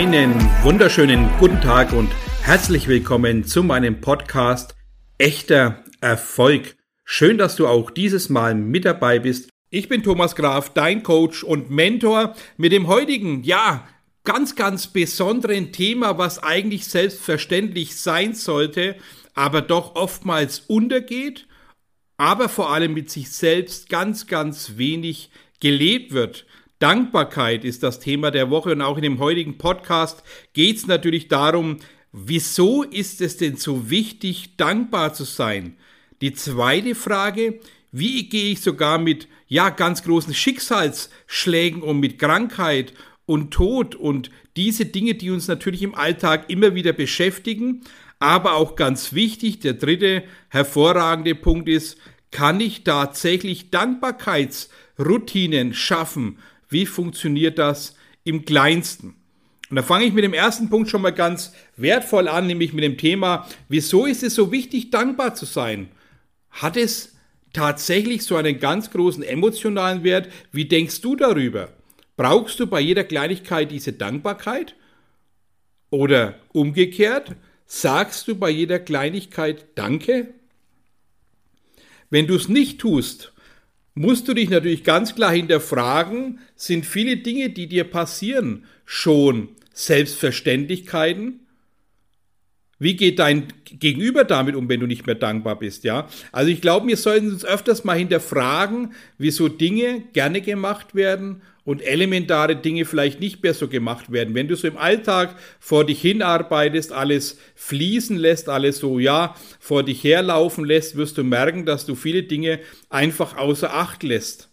Einen wunderschönen guten Tag und herzlich willkommen zu meinem Podcast Echter Erfolg. Schön, dass du auch dieses Mal mit dabei bist. Ich bin Thomas Graf, dein Coach und Mentor mit dem heutigen, ja, ganz, ganz besonderen Thema, was eigentlich selbstverständlich sein sollte, aber doch oftmals untergeht, aber vor allem mit sich selbst ganz, ganz wenig gelebt wird. Dankbarkeit ist das Thema der Woche und auch in dem heutigen Podcast geht es natürlich darum, wieso ist es denn so wichtig, dankbar zu sein? Die zweite Frage, wie gehe ich sogar mit ja ganz großen Schicksalsschlägen um, mit Krankheit und Tod und diese Dinge, die uns natürlich im Alltag immer wieder beschäftigen, aber auch ganz wichtig, der dritte hervorragende Punkt ist, kann ich tatsächlich Dankbarkeitsroutinen schaffen wie funktioniert das im kleinsten? Und da fange ich mit dem ersten Punkt schon mal ganz wertvoll an, nämlich mit dem Thema, wieso ist es so wichtig, dankbar zu sein? Hat es tatsächlich so einen ganz großen emotionalen Wert? Wie denkst du darüber? Brauchst du bei jeder Kleinigkeit diese Dankbarkeit? Oder umgekehrt, sagst du bei jeder Kleinigkeit Danke? Wenn du es nicht tust, musst du dich natürlich ganz klar hinterfragen, sind viele Dinge, die dir passieren, schon Selbstverständlichkeiten? Wie geht dein Gegenüber damit um, wenn du nicht mehr dankbar bist, ja? Also ich glaube, wir sollten uns öfters mal hinterfragen, wieso Dinge gerne gemacht werden und elementare Dinge vielleicht nicht mehr so gemacht werden. Wenn du so im Alltag vor dich hinarbeitest, alles fließen lässt, alles so, ja, vor dich herlaufen lässt, wirst du merken, dass du viele Dinge einfach außer Acht lässt.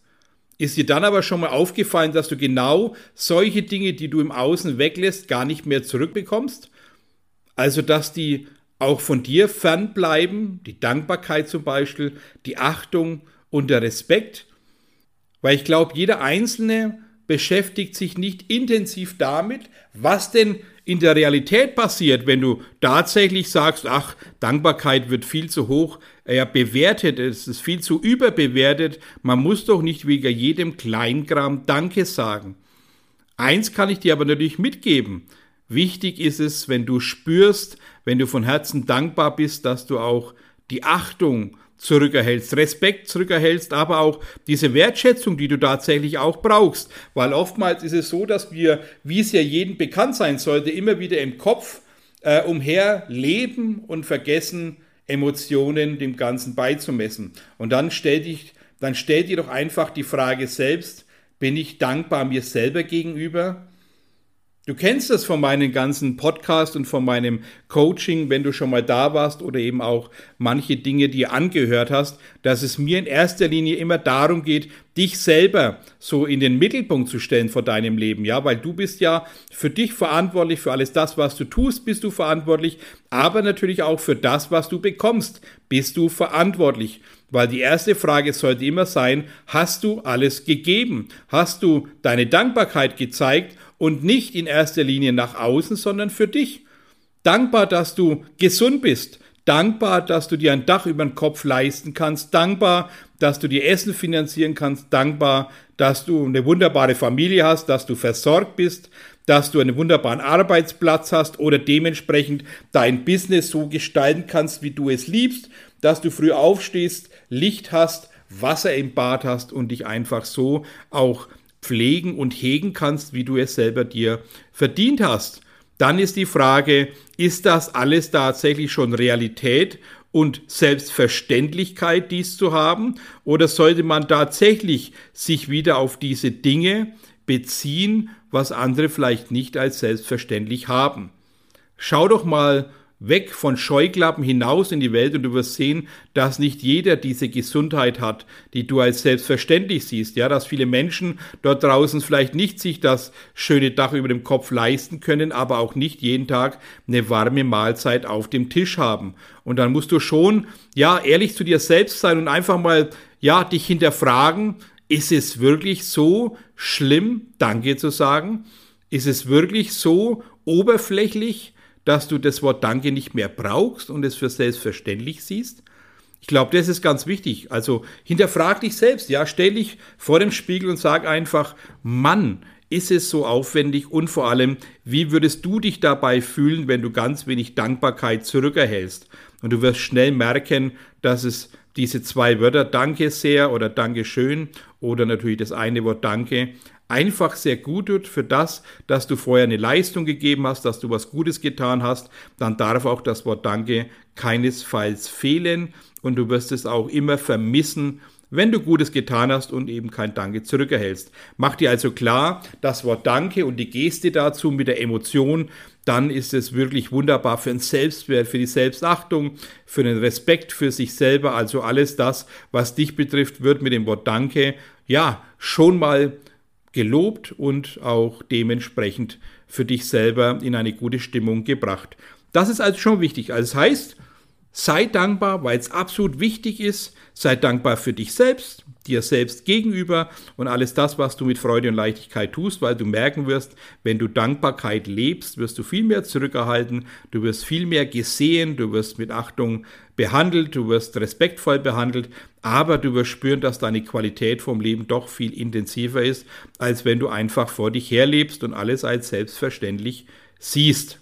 Ist dir dann aber schon mal aufgefallen, dass du genau solche Dinge, die du im Außen weglässt, gar nicht mehr zurückbekommst? Also, dass die auch von dir fernbleiben, die Dankbarkeit zum Beispiel, die Achtung und der Respekt? Weil ich glaube, jeder Einzelne beschäftigt sich nicht intensiv damit, was denn in der Realität passiert, wenn du tatsächlich sagst, ach, Dankbarkeit wird viel zu hoch ja, bewertet, es ist viel zu überbewertet, man muss doch nicht wegen jedem Kleingram Danke sagen. Eins kann ich dir aber natürlich mitgeben. Wichtig ist es, wenn du spürst, wenn du von Herzen dankbar bist, dass du auch die Achtung zurückerhältst, Respekt zurückerhältst, aber auch diese Wertschätzung, die du tatsächlich auch brauchst. Weil oftmals ist es so, dass wir, wie es ja jedem bekannt sein sollte, immer wieder im Kopf äh, umher leben und vergessen, Emotionen dem Ganzen beizumessen. Und dann stell dich, dann stell dir doch einfach die Frage selbst, bin ich dankbar mir selber gegenüber? Du kennst das von meinen ganzen Podcasts und von meinem Coaching, wenn du schon mal da warst oder eben auch manche Dinge dir angehört hast, dass es mir in erster Linie immer darum geht, dich selber so in den Mittelpunkt zu stellen vor deinem Leben, ja, weil du bist ja für dich verantwortlich, für alles das, was du tust, bist du verantwortlich, aber natürlich auch für das, was du bekommst, bist du verantwortlich. Weil die erste Frage sollte immer sein, hast du alles gegeben? Hast du deine Dankbarkeit gezeigt und nicht in erster Linie nach außen, sondern für dich. Dankbar, dass du gesund bist. Dankbar, dass du dir ein Dach über den Kopf leisten kannst. Dankbar, dass du dir Essen finanzieren kannst. Dankbar, dass du eine wunderbare Familie hast, dass du versorgt bist, dass du einen wunderbaren Arbeitsplatz hast oder dementsprechend dein Business so gestalten kannst, wie du es liebst, dass du früh aufstehst, Licht hast, Wasser im Bad hast und dich einfach so auch pflegen und hegen kannst, wie du es selber dir verdient hast. Dann ist die Frage, ist das alles tatsächlich schon Realität und Selbstverständlichkeit, dies zu haben? Oder sollte man tatsächlich sich wieder auf diese Dinge beziehen, was andere vielleicht nicht als selbstverständlich haben? Schau doch mal weg von Scheuklappen hinaus in die Welt und du wirst sehen, dass nicht jeder diese Gesundheit hat, die du als selbstverständlich siehst. Ja, dass viele Menschen dort draußen vielleicht nicht sich das schöne Dach über dem Kopf leisten können, aber auch nicht jeden Tag eine warme Mahlzeit auf dem Tisch haben. Und dann musst du schon, ja, ehrlich zu dir selbst sein und einfach mal, ja, dich hinterfragen, ist es wirklich so schlimm, Danke zu sagen? Ist es wirklich so oberflächlich? Dass du das Wort Danke nicht mehr brauchst und es für selbstverständlich siehst? Ich glaube, das ist ganz wichtig. Also hinterfrag dich selbst, ja, stell dich vor dem Spiegel und sag einfach, Mann, ist es so aufwendig und vor allem, wie würdest du dich dabei fühlen, wenn du ganz wenig Dankbarkeit zurückerhältst? Und du wirst schnell merken, dass es diese zwei Wörter Danke sehr oder Danke schön oder natürlich das eine Wort Danke einfach sehr gut tut für das, dass du vorher eine Leistung gegeben hast, dass du was Gutes getan hast, dann darf auch das Wort Danke keinesfalls fehlen und du wirst es auch immer vermissen, wenn du Gutes getan hast und eben kein Danke zurückerhältst. Mach dir also klar, das Wort Danke und die Geste dazu mit der Emotion, dann ist es wirklich wunderbar für den Selbstwert, für die Selbstachtung, für den Respekt für sich selber. Also alles das, was dich betrifft, wird mit dem Wort Danke ja schon mal gelobt und auch dementsprechend für dich selber in eine gute Stimmung gebracht. Das ist also schon wichtig. Also das heißt, sei dankbar, weil es absolut wichtig ist. Sei dankbar für dich selbst, dir selbst gegenüber und alles das, was du mit Freude und Leichtigkeit tust, weil du merken wirst, wenn du Dankbarkeit lebst, wirst du viel mehr zurückerhalten, du wirst viel mehr gesehen, du wirst mit Achtung behandelt, du wirst respektvoll behandelt, aber du wirst spüren, dass deine Qualität vom Leben doch viel intensiver ist, als wenn du einfach vor dich herlebst und alles als selbstverständlich siehst.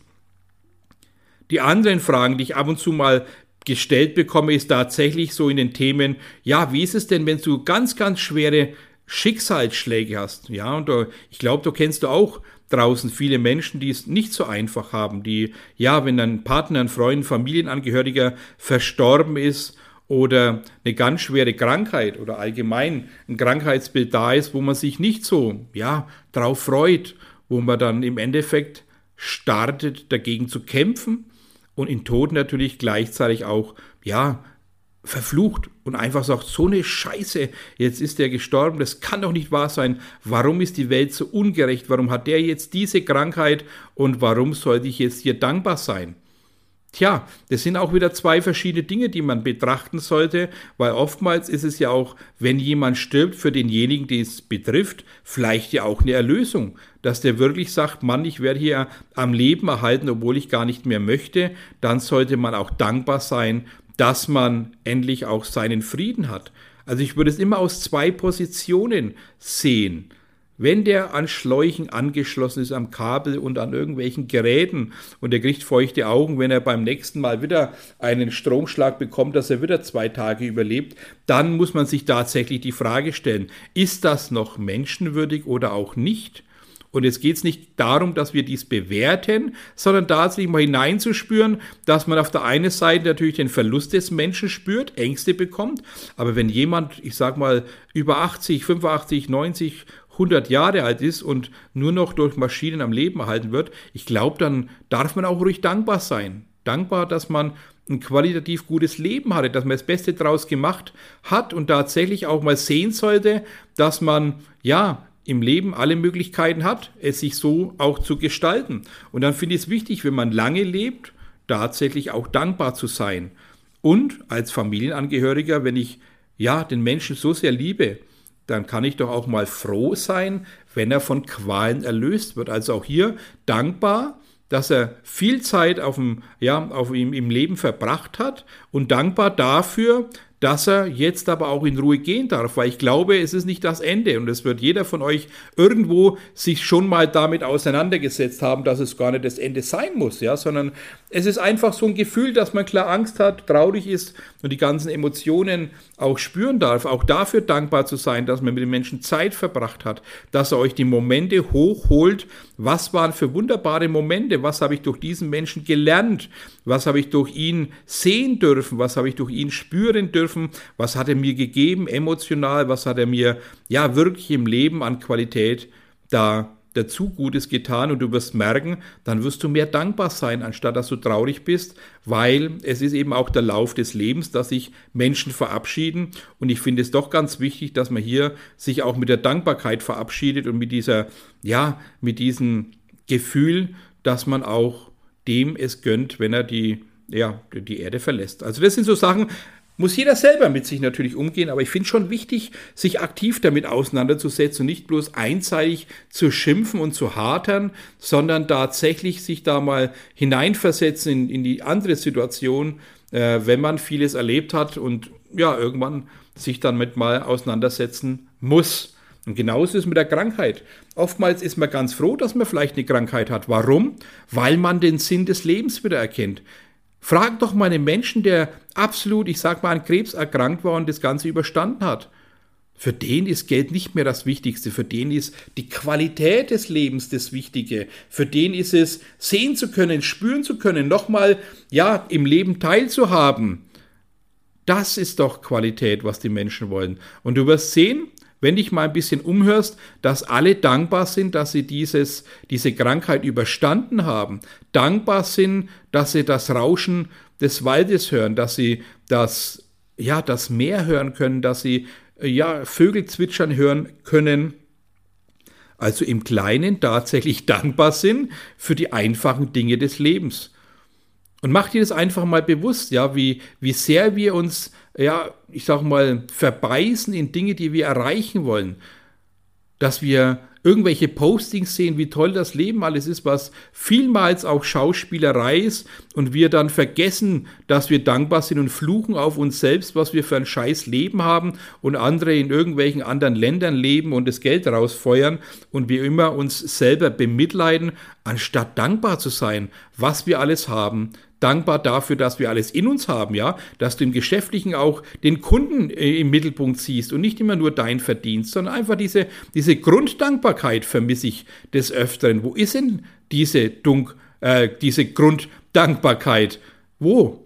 Die anderen Fragen, die ich ab und zu mal gestellt bekomme, ist tatsächlich so in den Themen, ja, wie ist es denn, wenn du ganz, ganz schwere Schicksalsschläge hast? Ja, und da, ich glaube, da kennst du auch draußen viele Menschen, die es nicht so einfach haben, die, ja, wenn ein Partner, ein Freund, Familienangehöriger verstorben ist oder eine ganz schwere Krankheit oder allgemein ein Krankheitsbild da ist, wo man sich nicht so, ja, drauf freut, wo man dann im Endeffekt startet, dagegen zu kämpfen und in Tod natürlich gleichzeitig auch, ja, verflucht und einfach sagt, so eine Scheiße, jetzt ist der gestorben, das kann doch nicht wahr sein. Warum ist die Welt so ungerecht? Warum hat der jetzt diese Krankheit und warum sollte ich jetzt hier dankbar sein? Tja, das sind auch wieder zwei verschiedene Dinge, die man betrachten sollte, weil oftmals ist es ja auch, wenn jemand stirbt, für denjenigen, den es betrifft, vielleicht ja auch eine Erlösung, dass der wirklich sagt, Mann, ich werde hier am Leben erhalten, obwohl ich gar nicht mehr möchte, dann sollte man auch dankbar sein, dass man endlich auch seinen Frieden hat. Also ich würde es immer aus zwei Positionen sehen. Wenn der an Schläuchen angeschlossen ist, am Kabel und an irgendwelchen Geräten und er kriegt feuchte Augen, wenn er beim nächsten Mal wieder einen Stromschlag bekommt, dass er wieder zwei Tage überlebt, dann muss man sich tatsächlich die Frage stellen, ist das noch menschenwürdig oder auch nicht? Und jetzt geht es nicht darum, dass wir dies bewerten, sondern tatsächlich mal hineinzuspüren, dass man auf der einen Seite natürlich den Verlust des Menschen spürt, Ängste bekommt. Aber wenn jemand, ich sag mal, über 80, 85, 90, 100 Jahre alt ist und nur noch durch Maschinen am Leben erhalten wird, ich glaube, dann darf man auch ruhig dankbar sein. Dankbar, dass man ein qualitativ gutes Leben hatte, dass man das Beste draus gemacht hat und tatsächlich auch mal sehen sollte, dass man ja im Leben alle Möglichkeiten hat, es sich so auch zu gestalten. Und dann finde ich es wichtig, wenn man lange lebt, tatsächlich auch dankbar zu sein. Und als Familienangehöriger, wenn ich ja den Menschen so sehr liebe, dann kann ich doch auch mal froh sein, wenn er von Qualen erlöst wird. Also auch hier dankbar, dass er viel Zeit auf dem, ja, auf ihm im Leben verbracht hat und dankbar dafür, dass er jetzt aber auch in Ruhe gehen darf, weil ich glaube, es ist nicht das Ende und es wird jeder von euch irgendwo sich schon mal damit auseinandergesetzt haben, dass es gar nicht das Ende sein muss, ja, sondern es ist einfach so ein Gefühl, dass man klar Angst hat, traurig ist und die ganzen Emotionen auch spüren darf, auch dafür dankbar zu sein, dass man mit den Menschen Zeit verbracht hat, dass er euch die Momente hochholt, was waren für wunderbare Momente, was habe ich durch diesen Menschen gelernt, was habe ich durch ihn sehen dürfen, was habe ich durch ihn spüren dürfen, was hat er mir gegeben emotional, was hat er mir ja wirklich im Leben an Qualität da dazu Gutes getan und du wirst merken, dann wirst du mehr dankbar sein, anstatt dass du traurig bist, weil es ist eben auch der Lauf des Lebens, dass sich Menschen verabschieden und ich finde es doch ganz wichtig, dass man hier sich auch mit der Dankbarkeit verabschiedet und mit dieser, ja, mit diesem Gefühl, dass man auch dem es gönnt, wenn er die ja, die Erde verlässt. Also das sind so Sachen, muss jeder selber mit sich natürlich umgehen, aber ich finde schon wichtig, sich aktiv damit auseinanderzusetzen und nicht bloß einseitig zu schimpfen und zu hatern, sondern tatsächlich sich da mal hineinversetzen in, in die andere Situation, äh, wenn man vieles erlebt hat und ja, irgendwann sich dann mit mal auseinandersetzen muss. Und genauso ist es mit der Krankheit. Oftmals ist man ganz froh, dass man vielleicht eine Krankheit hat. Warum? Weil man den Sinn des Lebens wieder erkennt. Frag doch mal einen Menschen, der absolut, ich sag mal, an Krebs erkrankt war und das Ganze überstanden hat. Für den ist Geld nicht mehr das Wichtigste. Für den ist die Qualität des Lebens das Wichtige. Für den ist es, sehen zu können, spüren zu können, nochmal, ja, im Leben teilzuhaben. Das ist doch Qualität, was die Menschen wollen. Und du wirst sehen, wenn dich mal ein bisschen umhörst, dass alle dankbar sind, dass sie dieses, diese Krankheit überstanden haben. Dankbar sind, dass sie das Rauschen des Waldes hören, dass sie das, ja, das Meer hören können, dass sie ja, Vögel zwitschern hören können, also im Kleinen tatsächlich dankbar sind für die einfachen Dinge des Lebens. Und mach dir das einfach mal bewusst, ja, wie, wie sehr wir uns, ja, ich sag mal, verbeißen in Dinge, die wir erreichen wollen. Dass wir irgendwelche Postings sehen, wie toll das Leben alles ist, was vielmals auch Schauspielerei ist und wir dann vergessen, dass wir dankbar sind und fluchen auf uns selbst, was wir für ein scheiß Leben haben und andere in irgendwelchen anderen Ländern leben und das Geld rausfeuern und wir immer uns selber bemitleiden, anstatt dankbar zu sein, was wir alles haben, dankbar dafür, dass wir alles in uns haben, ja, dass du im Geschäftlichen auch den Kunden äh, im Mittelpunkt siehst und nicht immer nur dein Verdienst, sondern einfach diese, diese Grunddankbarkeit vermisse ich des Öfteren. Wo ist denn diese, Dunk, äh, diese Grunddankbarkeit? Wo?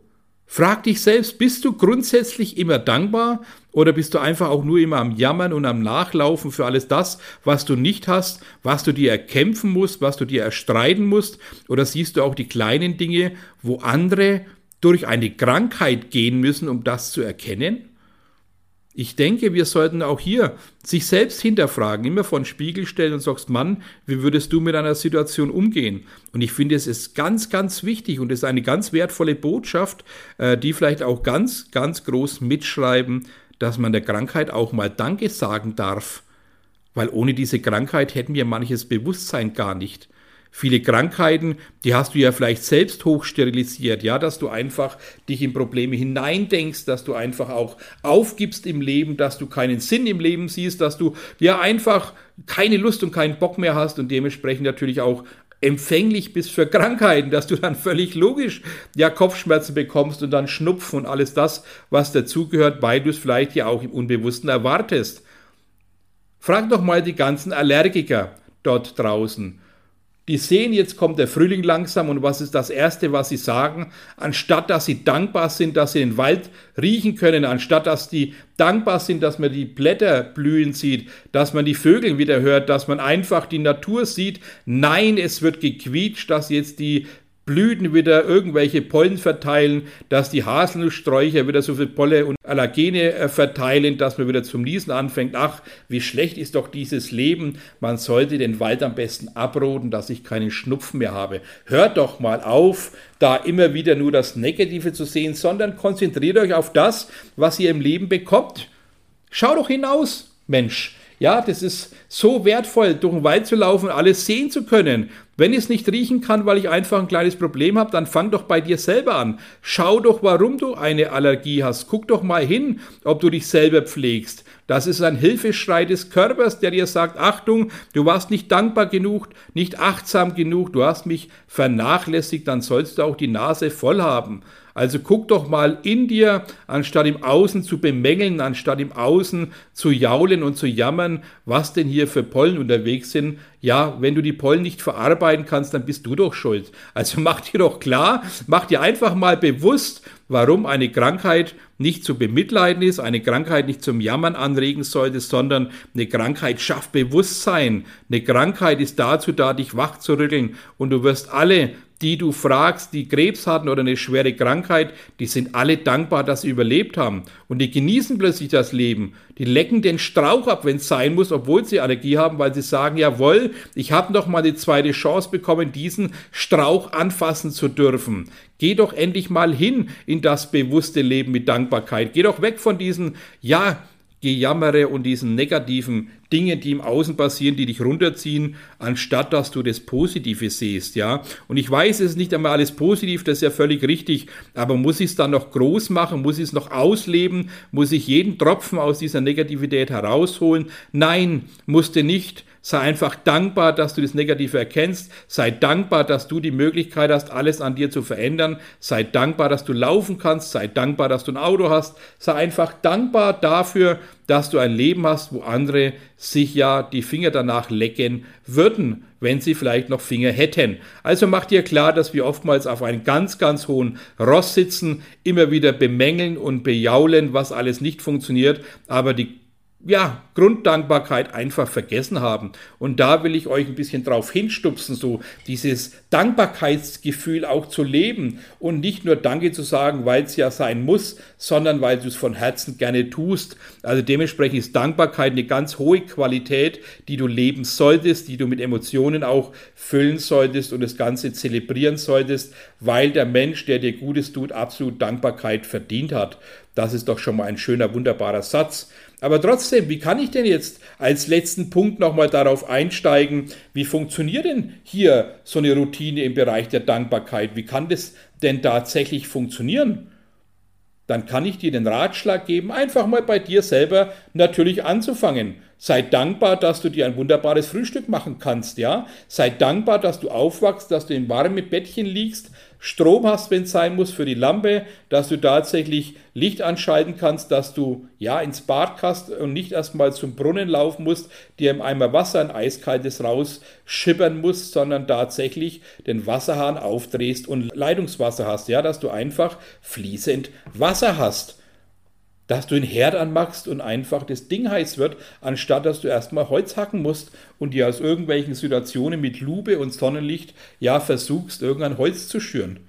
Frag dich selbst, bist du grundsätzlich immer dankbar oder bist du einfach auch nur immer am Jammern und am Nachlaufen für alles das, was du nicht hast, was du dir erkämpfen musst, was du dir erstreiten musst? Oder siehst du auch die kleinen Dinge, wo andere durch eine Krankheit gehen müssen, um das zu erkennen? Ich denke, wir sollten auch hier sich selbst hinterfragen, immer vor den Spiegel stellen und sagst, Mann, wie würdest du mit einer Situation umgehen? Und ich finde, es ist ganz, ganz wichtig und es ist eine ganz wertvolle Botschaft, äh, die vielleicht auch ganz, ganz groß mitschreiben, dass man der Krankheit auch mal Danke sagen darf. Weil ohne diese Krankheit hätten wir manches Bewusstsein gar nicht. Viele Krankheiten, die hast du ja vielleicht selbst hochsterilisiert, ja, dass du einfach dich in Probleme hineindenkst, dass du einfach auch aufgibst im Leben, dass du keinen Sinn im Leben siehst, dass du ja einfach keine Lust und keinen Bock mehr hast und dementsprechend natürlich auch empfänglich bist für Krankheiten, dass du dann völlig logisch ja Kopfschmerzen bekommst und dann Schnupfen und alles das, was dazugehört, weil du es vielleicht ja auch im Unbewussten erwartest. Frag doch mal die ganzen Allergiker dort draußen die sehen, jetzt kommt der Frühling langsam und was ist das Erste, was sie sagen? Anstatt dass sie dankbar sind, dass sie den Wald riechen können, anstatt dass die dankbar sind, dass man die Blätter blühen sieht, dass man die Vögel wieder hört, dass man einfach die Natur sieht. Nein, es wird gequietscht, dass jetzt die Blüten wieder irgendwelche Pollen verteilen, dass die Haselnusssträucher wieder so viel Pollen und Allergene äh, verteilen, dass man wieder zum Niesen anfängt. Ach, wie schlecht ist doch dieses Leben. Man sollte den Wald am besten abroden, dass ich keinen Schnupfen mehr habe. Hört doch mal auf, da immer wieder nur das Negative zu sehen, sondern konzentriert euch auf das, was ihr im Leben bekommt. Schau doch hinaus, Mensch. Ja, das ist so wertvoll, durch den Wald zu laufen und alles sehen zu können. Wenn ich es nicht riechen kann, weil ich einfach ein kleines Problem habe, dann fang doch bei dir selber an. Schau doch, warum du eine Allergie hast. Guck doch mal hin, ob du dich selber pflegst. Das ist ein Hilfeschrei des Körpers, der dir sagt, Achtung, du warst nicht dankbar genug, nicht achtsam genug, du hast mich vernachlässigt, dann sollst du auch die Nase voll haben. Also guck doch mal in dir, anstatt im Außen zu bemängeln, anstatt im Außen zu jaulen und zu jammern, was denn hier für Pollen unterwegs sind. Ja, wenn du die Pollen nicht verarbeiten kannst, dann bist du doch schuld. Also mach dir doch klar, mach dir einfach mal bewusst, warum eine Krankheit nicht zu bemitleiden ist, eine Krankheit nicht zum Jammern anregen sollte, sondern eine Krankheit schafft Bewusstsein. Eine Krankheit ist dazu da, dich wach zu rütteln und du wirst alle die du fragst, die Krebs hatten oder eine schwere Krankheit, die sind alle dankbar, dass sie überlebt haben. Und die genießen plötzlich das Leben. Die lecken den Strauch ab, wenn es sein muss, obwohl sie Allergie haben, weil sie sagen, jawohl, ich habe noch mal die zweite Chance bekommen, diesen Strauch anfassen zu dürfen. Geh doch endlich mal hin in das bewusste Leben mit Dankbarkeit. Geh doch weg von diesen, ja, Gejammere und diesen negativen Dinge, die im Außen passieren, die dich runterziehen, anstatt dass du das Positive siehst, ja. Und ich weiß, es ist nicht einmal alles positiv, das ist ja völlig richtig, aber muss ich es dann noch groß machen, muss ich es noch ausleben, muss ich jeden Tropfen aus dieser Negativität herausholen? Nein, musste nicht. Sei einfach dankbar, dass du das Negative erkennst. Sei dankbar, dass du die Möglichkeit hast, alles an dir zu verändern. Sei dankbar, dass du laufen kannst. Sei dankbar, dass du ein Auto hast. Sei einfach dankbar dafür, dass du ein Leben hast, wo andere sich ja die Finger danach lecken würden, wenn sie vielleicht noch Finger hätten. Also mach dir klar, dass wir oftmals auf einem ganz, ganz hohen Ross sitzen, immer wieder bemängeln und bejaulen, was alles nicht funktioniert, aber die ja, Grunddankbarkeit einfach vergessen haben. Und da will ich euch ein bisschen drauf hinstupsen, so dieses Dankbarkeitsgefühl auch zu leben und nicht nur Danke zu sagen, weil es ja sein muss, sondern weil du es von Herzen gerne tust. Also dementsprechend ist Dankbarkeit eine ganz hohe Qualität, die du leben solltest, die du mit Emotionen auch füllen solltest und das Ganze zelebrieren solltest, weil der Mensch, der dir Gutes tut, absolut Dankbarkeit verdient hat. Das ist doch schon mal ein schöner, wunderbarer Satz. Aber trotzdem, wie kann ich denn jetzt als letzten Punkt nochmal darauf einsteigen, wie funktioniert denn hier so eine Routine im Bereich der Dankbarkeit? Wie kann das denn tatsächlich funktionieren? Dann kann ich dir den Ratschlag geben, einfach mal bei dir selber natürlich anzufangen. Sei dankbar, dass du dir ein wunderbares Frühstück machen kannst, ja? Sei dankbar, dass du aufwachst, dass du in warmen Bettchen liegst, Strom hast, wenn es sein muss, für die Lampe, dass du tatsächlich Licht anschalten kannst, dass du ja ins Bad kannst und nicht erstmal zum Brunnen laufen musst, dir im Eimer Wasser ein eiskaltes rausschippern musst, sondern tatsächlich den Wasserhahn aufdrehst und Leitungswasser hast, ja, dass du einfach fließend Wasser hast dass du den Herd anmachst und einfach das Ding heiß wird, anstatt dass du erstmal Holz hacken musst und dir aus irgendwelchen Situationen mit Lupe und Sonnenlicht ja versuchst, irgendein Holz zu schüren.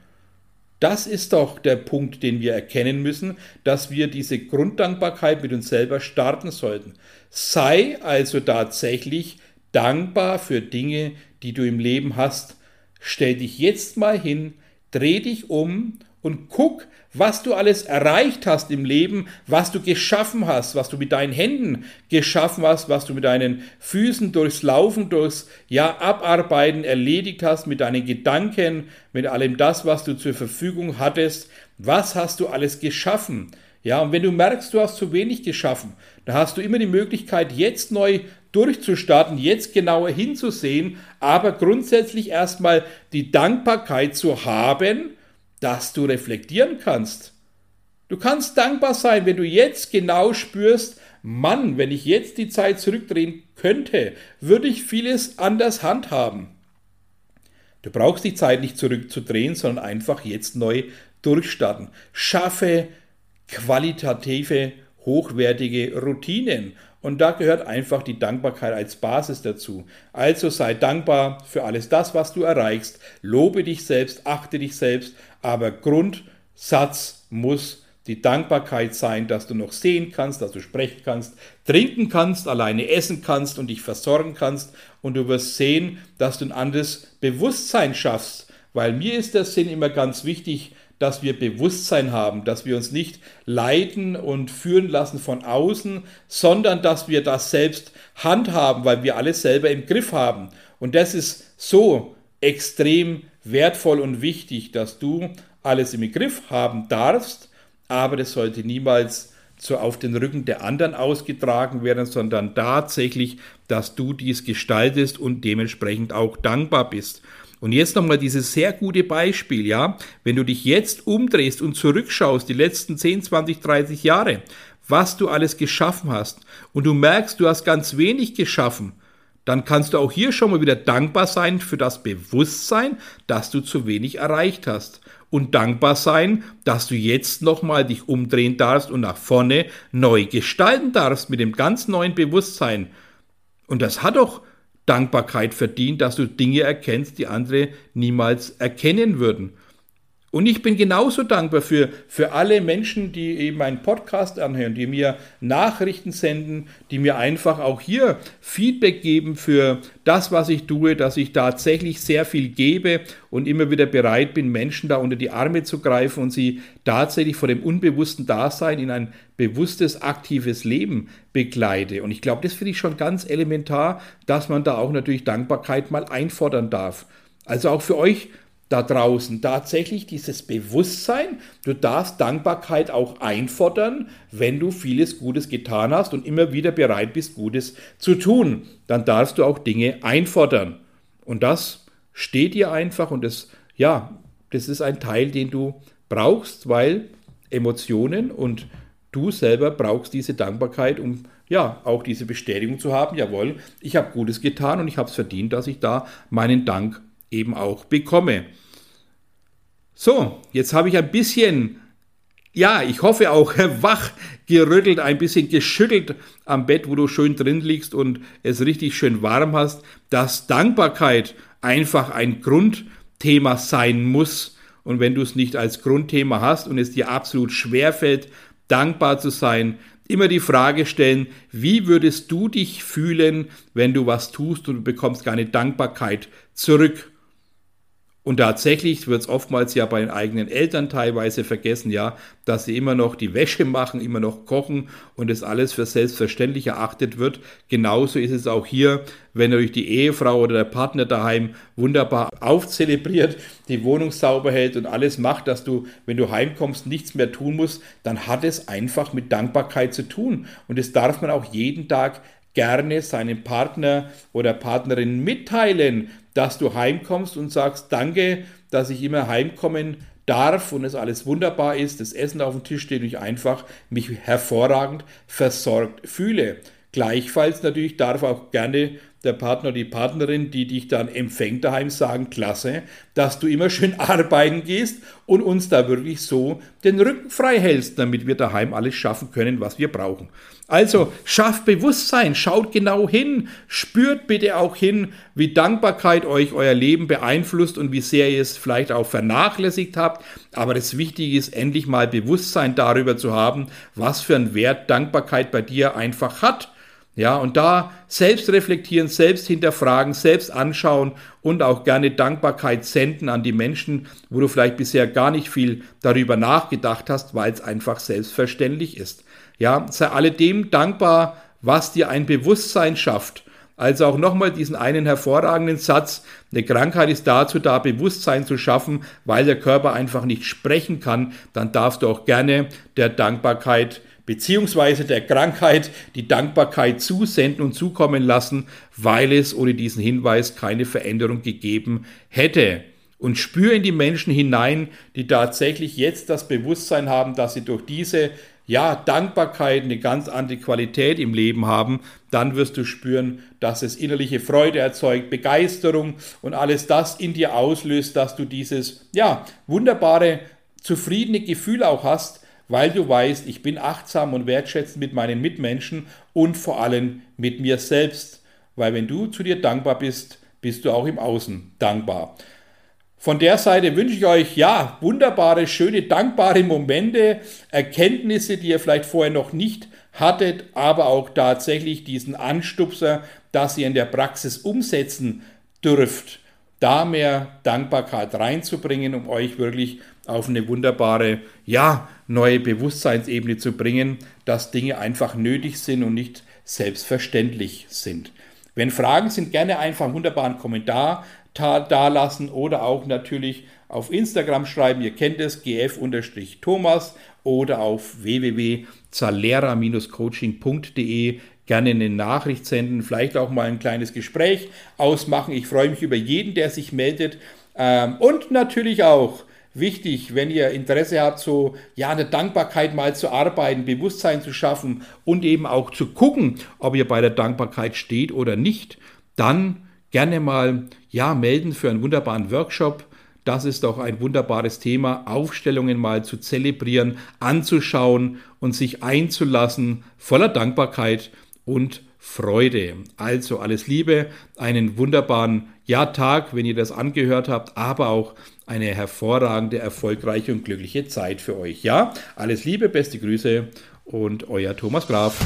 Das ist doch der Punkt, den wir erkennen müssen, dass wir diese Grunddankbarkeit mit uns selber starten sollten. Sei also tatsächlich dankbar für Dinge, die du im Leben hast. Stell dich jetzt mal hin, dreh dich um und guck, was du alles erreicht hast im Leben, was du geschaffen hast, was du mit deinen Händen geschaffen hast, was du mit deinen Füßen durchs Laufen, durchs ja Abarbeiten erledigt hast, mit deinen Gedanken, mit allem das, was du zur Verfügung hattest, was hast du alles geschaffen? Ja, und wenn du merkst, du hast zu wenig geschaffen, dann hast du immer die Möglichkeit, jetzt neu durchzustarten, jetzt genauer hinzusehen, aber grundsätzlich erstmal die Dankbarkeit zu haben, dass du reflektieren kannst. Du kannst dankbar sein, wenn du jetzt genau spürst, Mann, wenn ich jetzt die Zeit zurückdrehen könnte, würde ich vieles anders handhaben. Du brauchst die Zeit nicht zurückzudrehen, sondern einfach jetzt neu durchstarten. Schaffe qualitative, hochwertige Routinen. Und da gehört einfach die Dankbarkeit als Basis dazu. Also sei dankbar für alles das, was du erreichst. Lobe dich selbst, achte dich selbst aber Grundsatz muss die Dankbarkeit sein, dass du noch sehen kannst, dass du sprechen kannst, trinken kannst, alleine essen kannst und dich versorgen kannst. Und du wirst sehen, dass du ein anderes Bewusstsein schaffst. Weil mir ist der Sinn immer ganz wichtig, dass wir Bewusstsein haben, dass wir uns nicht leiten und führen lassen von außen, sondern dass wir das selbst handhaben, weil wir alles selber im Griff haben. Und das ist so extrem wertvoll und wichtig, dass du alles im Griff haben darfst, aber das sollte niemals so auf den Rücken der anderen ausgetragen werden, sondern tatsächlich, dass du dies gestaltest und dementsprechend auch dankbar bist. Und jetzt nochmal dieses sehr gute Beispiel, ja, wenn du dich jetzt umdrehst und zurückschaust, die letzten 10, 20, 30 Jahre, was du alles geschaffen hast und du merkst, du hast ganz wenig geschaffen, dann kannst du auch hier schon mal wieder dankbar sein für das Bewusstsein, dass du zu wenig erreicht hast. Und dankbar sein, dass du jetzt nochmal dich umdrehen darfst und nach vorne neu gestalten darfst mit dem ganz neuen Bewusstsein. Und das hat doch Dankbarkeit verdient, dass du Dinge erkennst, die andere niemals erkennen würden. Und ich bin genauso dankbar für, für alle Menschen, die eben meinen Podcast anhören, die mir Nachrichten senden, die mir einfach auch hier Feedback geben für das, was ich tue, dass ich tatsächlich sehr viel gebe und immer wieder bereit bin, Menschen da unter die Arme zu greifen und sie tatsächlich vor dem unbewussten Dasein in ein bewusstes, aktives Leben begleite. Und ich glaube, das finde ich schon ganz elementar, dass man da auch natürlich Dankbarkeit mal einfordern darf. Also auch für euch da draußen tatsächlich dieses Bewusstsein, du darfst Dankbarkeit auch einfordern, wenn du vieles Gutes getan hast und immer wieder bereit bist, Gutes zu tun. Dann darfst du auch Dinge einfordern. Und das steht dir einfach und das, ja, das ist ein Teil, den du brauchst, weil Emotionen und du selber brauchst diese Dankbarkeit, um ja auch diese Bestätigung zu haben, jawohl, ich habe Gutes getan und ich habe es verdient, dass ich da meinen Dank eben auch bekomme. So, jetzt habe ich ein bisschen, ja, ich hoffe auch wach gerüttelt, ein bisschen geschüttelt am Bett, wo du schön drin liegst und es richtig schön warm hast, dass Dankbarkeit einfach ein Grundthema sein muss. Und wenn du es nicht als Grundthema hast und es dir absolut schwerfällt, dankbar zu sein, immer die Frage stellen, wie würdest du dich fühlen, wenn du was tust und du bekommst keine Dankbarkeit zurück? Und tatsächlich wird es oftmals ja bei den eigenen Eltern teilweise vergessen, ja, dass sie immer noch die Wäsche machen, immer noch kochen und es alles für selbstverständlich erachtet wird. Genauso ist es auch hier, wenn natürlich die Ehefrau oder der Partner daheim wunderbar aufzelebriert, die Wohnung sauber hält und alles macht, dass du, wenn du heimkommst, nichts mehr tun musst, dann hat es einfach mit Dankbarkeit zu tun. Und das darf man auch jeden Tag gerne seinem Partner oder Partnerin mitteilen, dass du heimkommst und sagst, danke, dass ich immer heimkommen darf und es alles wunderbar ist, das Essen auf dem Tisch steht und ich einfach mich hervorragend versorgt fühle. Gleichfalls natürlich darf auch gerne der Partner die Partnerin, die dich dann empfängt daheim, sagen, klasse, dass du immer schön arbeiten gehst und uns da wirklich so den Rücken frei hältst, damit wir daheim alles schaffen können, was wir brauchen. Also schafft Bewusstsein, schaut genau hin, spürt bitte auch hin, wie Dankbarkeit euch euer Leben beeinflusst und wie sehr ihr es vielleicht auch vernachlässigt habt. Aber das Wichtige ist, endlich mal Bewusstsein darüber zu haben, was für einen Wert Dankbarkeit bei dir einfach hat. Ja, und da selbst reflektieren, selbst hinterfragen, selbst anschauen und auch gerne Dankbarkeit senden an die Menschen, wo du vielleicht bisher gar nicht viel darüber nachgedacht hast, weil es einfach selbstverständlich ist. Ja, sei alledem dankbar, was dir ein Bewusstsein schafft. Also auch nochmal diesen einen hervorragenden Satz, eine Krankheit ist dazu da, Bewusstsein zu schaffen, weil der Körper einfach nicht sprechen kann, dann darfst du auch gerne der Dankbarkeit beziehungsweise der Krankheit die Dankbarkeit zusenden und zukommen lassen, weil es ohne diesen Hinweis keine Veränderung gegeben hätte. Und spür in die Menschen hinein, die tatsächlich jetzt das Bewusstsein haben, dass sie durch diese ja, Dankbarkeit, eine ganz andere Qualität im Leben haben, dann wirst du spüren, dass es innerliche Freude erzeugt, Begeisterung und alles das in dir auslöst, dass du dieses, ja, wunderbare, zufriedene Gefühl auch hast, weil du weißt, ich bin achtsam und wertschätzend mit meinen Mitmenschen und vor allem mit mir selbst. Weil wenn du zu dir dankbar bist, bist du auch im Außen dankbar. Von der Seite wünsche ich euch ja wunderbare, schöne, dankbare Momente, Erkenntnisse, die ihr vielleicht vorher noch nicht hattet, aber auch tatsächlich diesen Anstupser, dass ihr in der Praxis umsetzen dürft, da mehr Dankbarkeit reinzubringen, um euch wirklich auf eine wunderbare, ja, neue Bewusstseinsebene zu bringen, dass Dinge einfach nötig sind und nicht selbstverständlich sind. Wenn Fragen sind, gerne einfach einen wunderbaren Kommentar da lassen oder auch natürlich auf Instagram schreiben. Ihr kennt es, gf-thomas oder auf www.zalera-coaching.de gerne eine Nachricht senden, vielleicht auch mal ein kleines Gespräch ausmachen. Ich freue mich über jeden, der sich meldet. Ähm, und natürlich auch wichtig, wenn ihr Interesse habt, so ja, eine Dankbarkeit mal zu arbeiten, Bewusstsein zu schaffen und eben auch zu gucken, ob ihr bei der Dankbarkeit steht oder nicht, dann gerne mal ja melden für einen wunderbaren Workshop. Das ist doch ein wunderbares Thema, Aufstellungen mal zu zelebrieren, anzuschauen und sich einzulassen, voller Dankbarkeit und Freude. Also alles Liebe, einen wunderbaren ja, Tag, wenn ihr das angehört habt, aber auch eine hervorragende, erfolgreiche und glückliche Zeit für euch. Ja, alles Liebe, beste Grüße und euer Thomas Graf.